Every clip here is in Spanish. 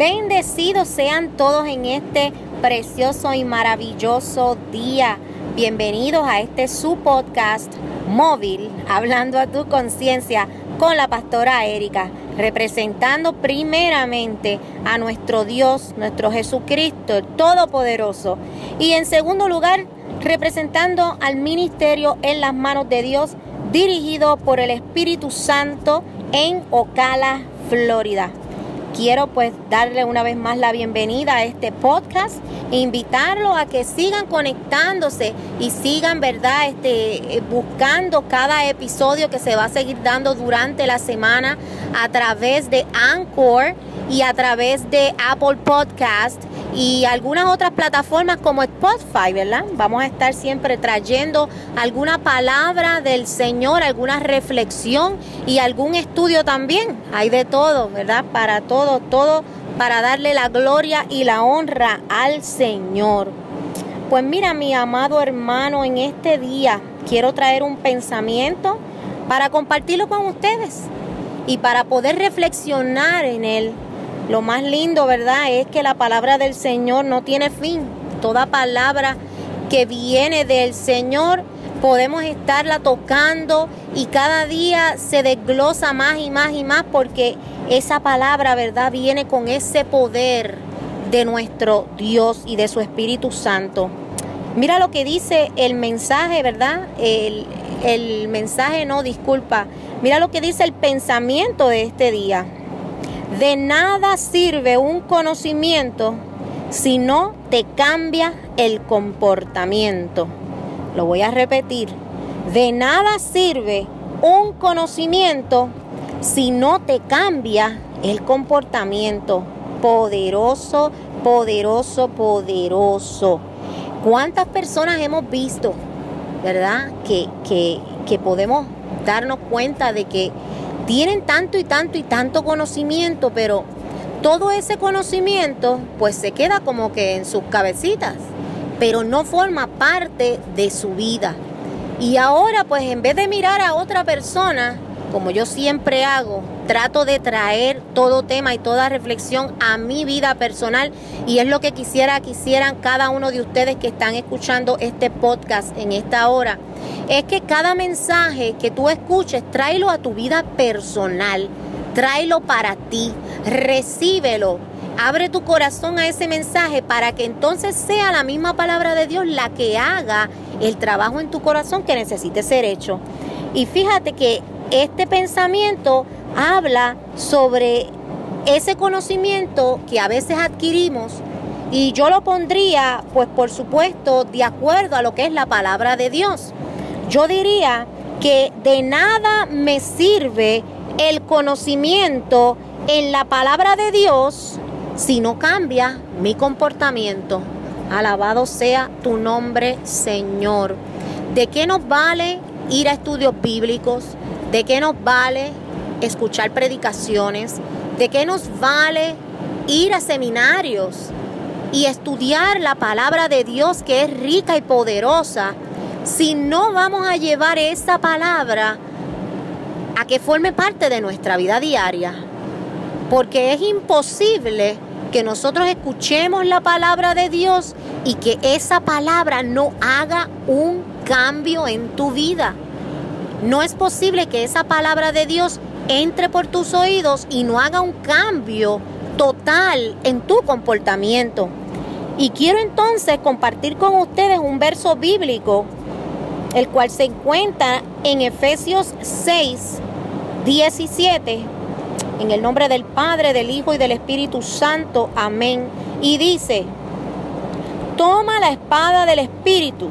Bendecidos sean todos en este precioso y maravilloso día. Bienvenidos a este su podcast móvil, hablando a tu conciencia con la pastora Erika, representando primeramente a nuestro Dios, nuestro Jesucristo, el Todopoderoso. Y en segundo lugar, representando al ministerio en las manos de Dios, dirigido por el Espíritu Santo en Ocala, Florida quiero pues darle una vez más la bienvenida a este podcast e invitarlos a que sigan conectándose y sigan, ¿verdad? Este, eh, buscando cada episodio que se va a seguir dando durante la semana a través de Anchor y a través de Apple Podcast y algunas otras plataformas como Spotify, ¿verdad? Vamos a estar siempre trayendo alguna palabra del Señor, alguna reflexión y algún estudio también. Hay de todo, ¿verdad? Para todo, todo para darle la gloria y la honra al Señor. Pues mira, mi amado hermano, en este día quiero traer un pensamiento para compartirlo con ustedes y para poder reflexionar en él lo más lindo, ¿verdad? Es que la palabra del Señor no tiene fin. Toda palabra que viene del Señor podemos estarla tocando y cada día se desglosa más y más y más porque esa palabra, ¿verdad? Viene con ese poder de nuestro Dios y de su Espíritu Santo. Mira lo que dice el mensaje, ¿verdad? El, el mensaje, no, disculpa. Mira lo que dice el pensamiento de este día. De nada sirve un conocimiento si no te cambia el comportamiento. Lo voy a repetir. De nada sirve un conocimiento si no te cambia el comportamiento. Poderoso, poderoso, poderoso. ¿Cuántas personas hemos visto, verdad? Que, que, que podemos darnos cuenta de que tienen tanto y tanto y tanto conocimiento, pero todo ese conocimiento pues se queda como que en sus cabecitas, pero no forma parte de su vida. Y ahora pues en vez de mirar a otra persona, como yo siempre hago, trato de traer todo tema y toda reflexión a mi vida personal y es lo que quisiera que hicieran cada uno de ustedes que están escuchando este podcast en esta hora es que cada mensaje que tú escuches, tráelo a tu vida personal, tráelo para ti, recíbelo. Abre tu corazón a ese mensaje para que entonces sea la misma palabra de Dios la que haga el trabajo en tu corazón que necesite ser hecho. Y fíjate que este pensamiento habla sobre ese conocimiento que a veces adquirimos y yo lo pondría, pues por supuesto, de acuerdo a lo que es la palabra de Dios. Yo diría que de nada me sirve el conocimiento en la palabra de Dios si no cambia mi comportamiento. Alabado sea tu nombre, Señor. ¿De qué nos vale ir a estudios bíblicos? ¿De qué nos vale escuchar predicaciones? ¿De qué nos vale ir a seminarios y estudiar la palabra de Dios que es rica y poderosa? si no vamos a llevar esa palabra a que forme parte de nuestra vida diaria. Porque es imposible que nosotros escuchemos la palabra de Dios y que esa palabra no haga un cambio en tu vida. No es posible que esa palabra de Dios entre por tus oídos y no haga un cambio total en tu comportamiento. Y quiero entonces compartir con ustedes un verso bíblico el cual se encuentra en Efesios 6, 17, en el nombre del Padre, del Hijo y del Espíritu Santo. Amén. Y dice, toma la espada del Espíritu,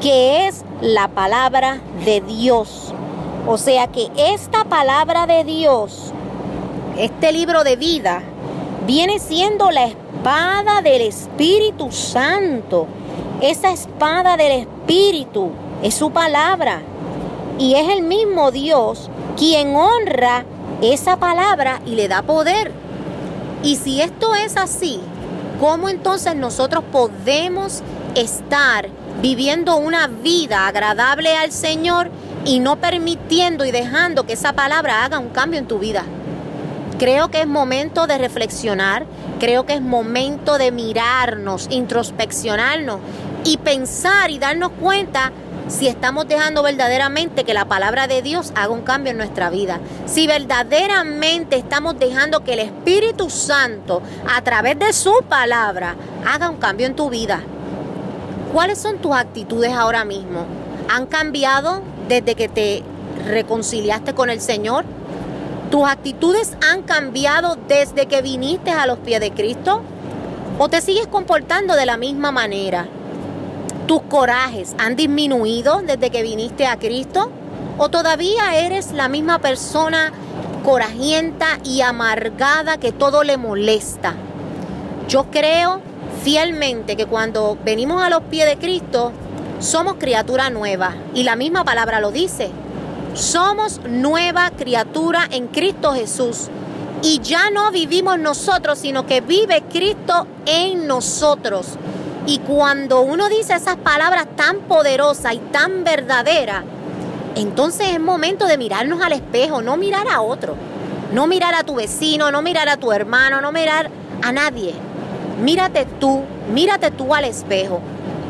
que es la palabra de Dios. O sea que esta palabra de Dios, este libro de vida, viene siendo la espada del Espíritu Santo. Esa espada del Espíritu es su palabra. Y es el mismo Dios quien honra esa palabra y le da poder. Y si esto es así, ¿cómo entonces nosotros podemos estar viviendo una vida agradable al Señor y no permitiendo y dejando que esa palabra haga un cambio en tu vida? Creo que es momento de reflexionar, creo que es momento de mirarnos, introspeccionarnos y pensar y darnos cuenta si estamos dejando verdaderamente que la palabra de Dios haga un cambio en nuestra vida. Si verdaderamente estamos dejando que el Espíritu Santo, a través de su palabra, haga un cambio en tu vida. ¿Cuáles son tus actitudes ahora mismo? ¿Han cambiado desde que te reconciliaste con el Señor? ¿Tus actitudes han cambiado desde que viniste a los pies de Cristo? ¿O te sigues comportando de la misma manera? ¿Tus corajes han disminuido desde que viniste a Cristo? ¿O todavía eres la misma persona corajienta y amargada que todo le molesta? Yo creo fielmente que cuando venimos a los pies de Cristo, somos criatura nueva. Y la misma palabra lo dice. Somos nueva criatura en Cristo Jesús. Y ya no vivimos nosotros, sino que vive Cristo en nosotros. Y cuando uno dice esas palabras tan poderosas y tan verdaderas, entonces es momento de mirarnos al espejo, no mirar a otro, no mirar a tu vecino, no mirar a tu hermano, no mirar a nadie. Mírate tú, mírate tú al espejo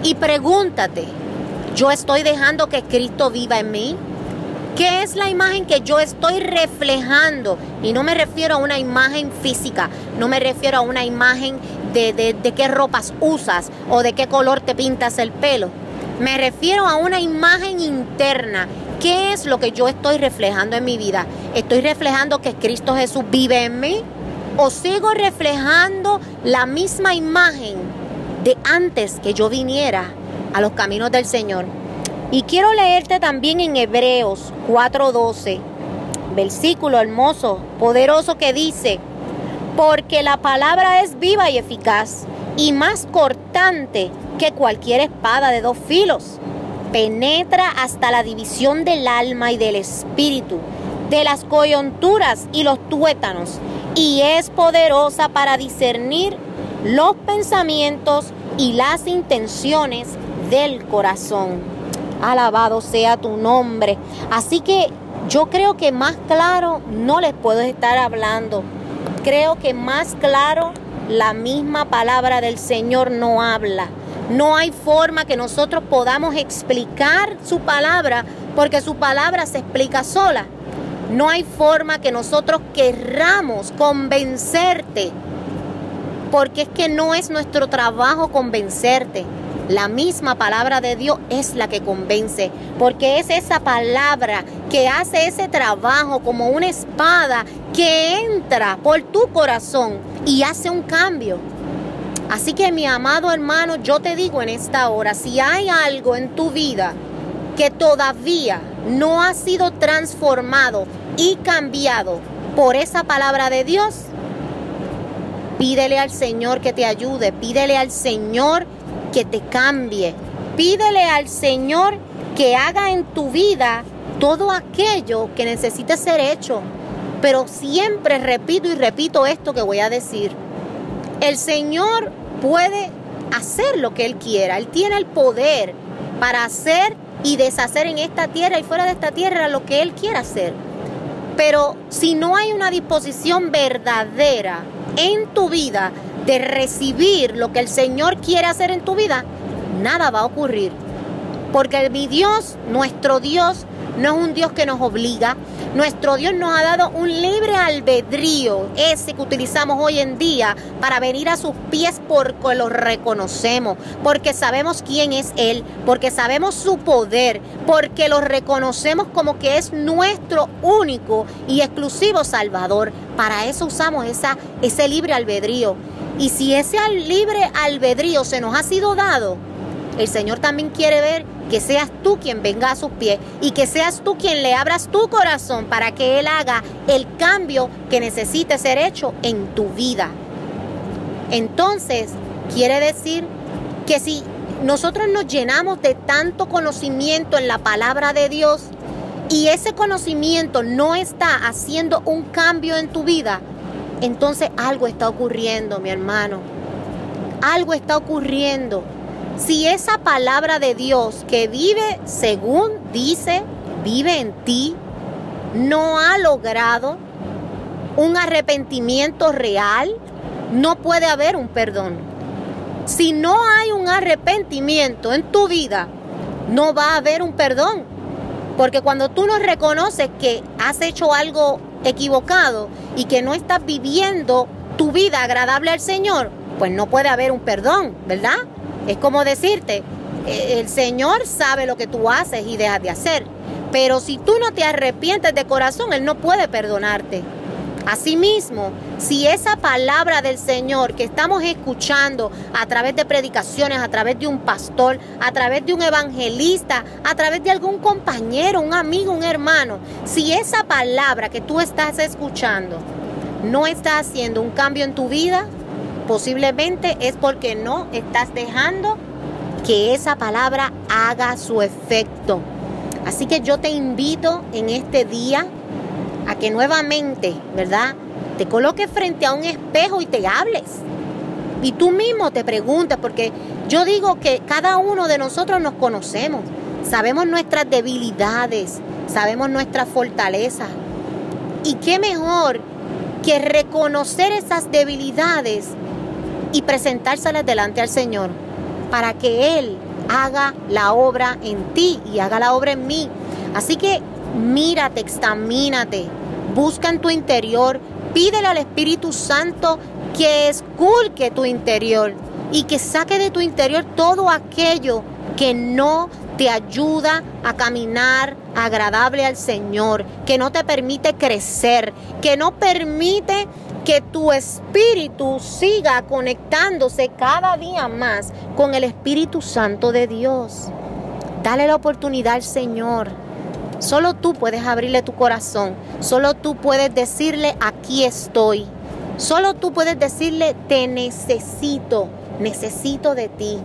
y pregúntate, ¿yo estoy dejando que Cristo viva en mí? ¿Qué es la imagen que yo estoy reflejando? Y no me refiero a una imagen física, no me refiero a una imagen de, de, qué ropas usas o de qué color te pintas el pelo. Me refiero a una imagen interna. ¿Qué es lo que yo estoy reflejando en mi vida? ¿Estoy reflejando que Cristo Jesús vive en mí? ¿O sigo reflejando la misma imagen de antes que yo viniera a los caminos del Señor? Y quiero leerte también en Hebreos 4:12, versículo hermoso, poderoso que dice, porque la palabra es viva y eficaz y más cortante que cualquier espada de dos filos. Penetra hasta la división del alma y del espíritu, de las coyunturas y los tuétanos, y es poderosa para discernir los pensamientos y las intenciones del corazón. Alabado sea tu nombre. Así que yo creo que más claro no les puedo estar hablando. Creo que más claro la misma palabra del Señor no habla. No hay forma que nosotros podamos explicar su palabra porque su palabra se explica sola. No hay forma que nosotros querramos convencerte porque es que no es nuestro trabajo convencerte. La misma palabra de Dios es la que convence, porque es esa palabra que hace ese trabajo como una espada que entra por tu corazón y hace un cambio. Así que mi amado hermano, yo te digo en esta hora, si hay algo en tu vida que todavía no ha sido transformado y cambiado por esa palabra de Dios, pídele al Señor que te ayude, pídele al Señor que te cambie. Pídele al Señor que haga en tu vida todo aquello que necesite ser hecho. Pero siempre repito y repito esto que voy a decir. El Señor puede hacer lo que Él quiera. Él tiene el poder para hacer y deshacer en esta tierra y fuera de esta tierra lo que Él quiera hacer. Pero si no hay una disposición verdadera en tu vida de recibir lo que el Señor quiere hacer en tu vida, nada va a ocurrir. Porque mi Dios, nuestro Dios, no es un Dios que nos obliga. Nuestro Dios nos ha dado un libre albedrío, ese que utilizamos hoy en día para venir a sus pies porque lo reconocemos, porque sabemos quién es Él, porque sabemos su poder, porque lo reconocemos como que es nuestro único y exclusivo Salvador. Para eso usamos ese libre albedrío. Y si ese libre albedrío se nos ha sido dado, el Señor también quiere ver que seas tú quien venga a sus pies y que seas tú quien le abras tu corazón para que Él haga el cambio que necesite ser hecho en tu vida. Entonces, quiere decir que si nosotros nos llenamos de tanto conocimiento en la palabra de Dios y ese conocimiento no está haciendo un cambio en tu vida, entonces algo está ocurriendo, mi hermano. Algo está ocurriendo. Si esa palabra de Dios que vive según dice, vive en ti, no ha logrado un arrepentimiento real, no puede haber un perdón. Si no hay un arrepentimiento en tu vida, no va a haber un perdón. Porque cuando tú no reconoces que has hecho algo equivocado y que no estás viviendo tu vida agradable al Señor, pues no puede haber un perdón, ¿verdad? Es como decirte, eh, el Señor sabe lo que tú haces y dejas de hacer. Pero si tú no te arrepientes de corazón, Él no puede perdonarte. Asimismo, si esa palabra del Señor que estamos escuchando a través de predicaciones, a través de un pastor, a través de un evangelista, a través de algún compañero, un amigo, un hermano, si esa palabra que tú estás escuchando no está haciendo un cambio en tu vida, posiblemente es porque no estás dejando que esa palabra haga su efecto. Así que yo te invito en este día que nuevamente, ¿verdad? Te coloques frente a un espejo y te hables. Y tú mismo te preguntas, porque yo digo que cada uno de nosotros nos conocemos, sabemos nuestras debilidades, sabemos nuestras fortalezas. Y qué mejor que reconocer esas debilidades y presentárselas delante al Señor para que Él haga la obra en ti y haga la obra en mí. Así que mírate, examínate, busca en tu interior, pídele al Espíritu Santo que esculque tu interior y que saque de tu interior todo aquello que no te ayuda a caminar agradable al Señor, que no te permite crecer, que no permite que tu espíritu siga conectándose cada día más con el Espíritu Santo de Dios. Dale la oportunidad al Señor. Solo tú puedes abrirle tu corazón. Solo tú puedes decirle, aquí estoy. Solo tú puedes decirle, te necesito, necesito de ti.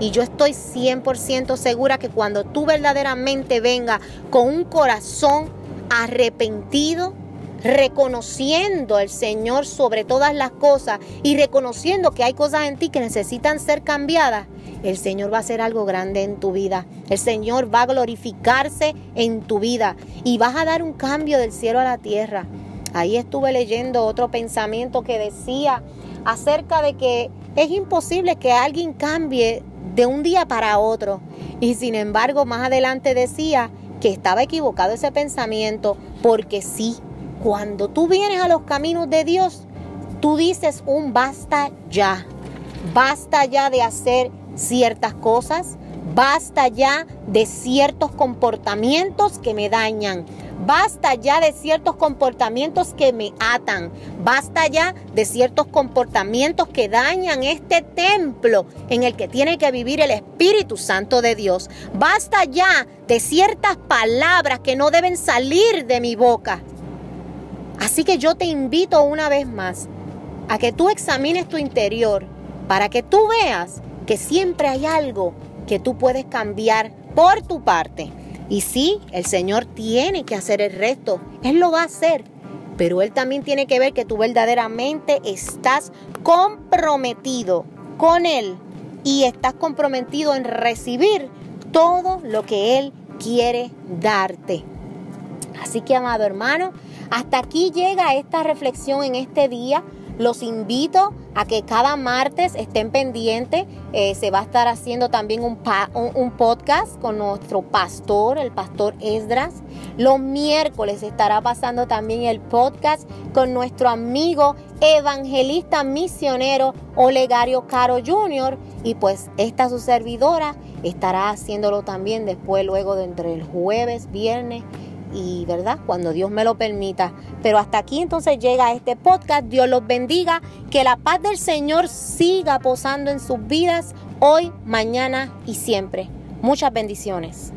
Y yo estoy 100% segura que cuando tú verdaderamente vengas con un corazón arrepentido, reconociendo al Señor sobre todas las cosas y reconociendo que hay cosas en ti que necesitan ser cambiadas, el Señor va a hacer algo grande en tu vida. El Señor va a glorificarse en tu vida y vas a dar un cambio del cielo a la tierra. Ahí estuve leyendo otro pensamiento que decía acerca de que es imposible que alguien cambie de un día para otro. Y sin embargo, más adelante decía que estaba equivocado ese pensamiento porque sí, cuando tú vienes a los caminos de Dios, tú dices un basta ya. Basta ya de hacer ciertas cosas. Basta ya de ciertos comportamientos que me dañan. Basta ya de ciertos comportamientos que me atan. Basta ya de ciertos comportamientos que dañan este templo en el que tiene que vivir el Espíritu Santo de Dios. Basta ya de ciertas palabras que no deben salir de mi boca. Así que yo te invito una vez más a que tú examines tu interior para que tú veas que siempre hay algo que tú puedes cambiar por tu parte. Y sí, el Señor tiene que hacer el resto, Él lo va a hacer, pero Él también tiene que ver que tú verdaderamente estás comprometido con Él y estás comprometido en recibir todo lo que Él quiere darte. Así que, amado hermano, hasta aquí llega esta reflexión en este día. Los invito a que cada martes estén pendientes. Eh, se va a estar haciendo también un, un, podcast con nuestro pastor, el pastor Esdras. Los miércoles estará pasando también el podcast con nuestro amigo evangelista misionero Olegario Caro Jr. Y pues esta su servidora estará haciéndolo también después, luego de entre el jueves, viernes y, ¿verdad? Cuando Dios me lo permita. Pero hasta aquí entonces llega este podcast. Dios los bendiga. Que la paz del Señor siga posando en sus vidas hoy, mañana y siempre. Muchas bendiciones.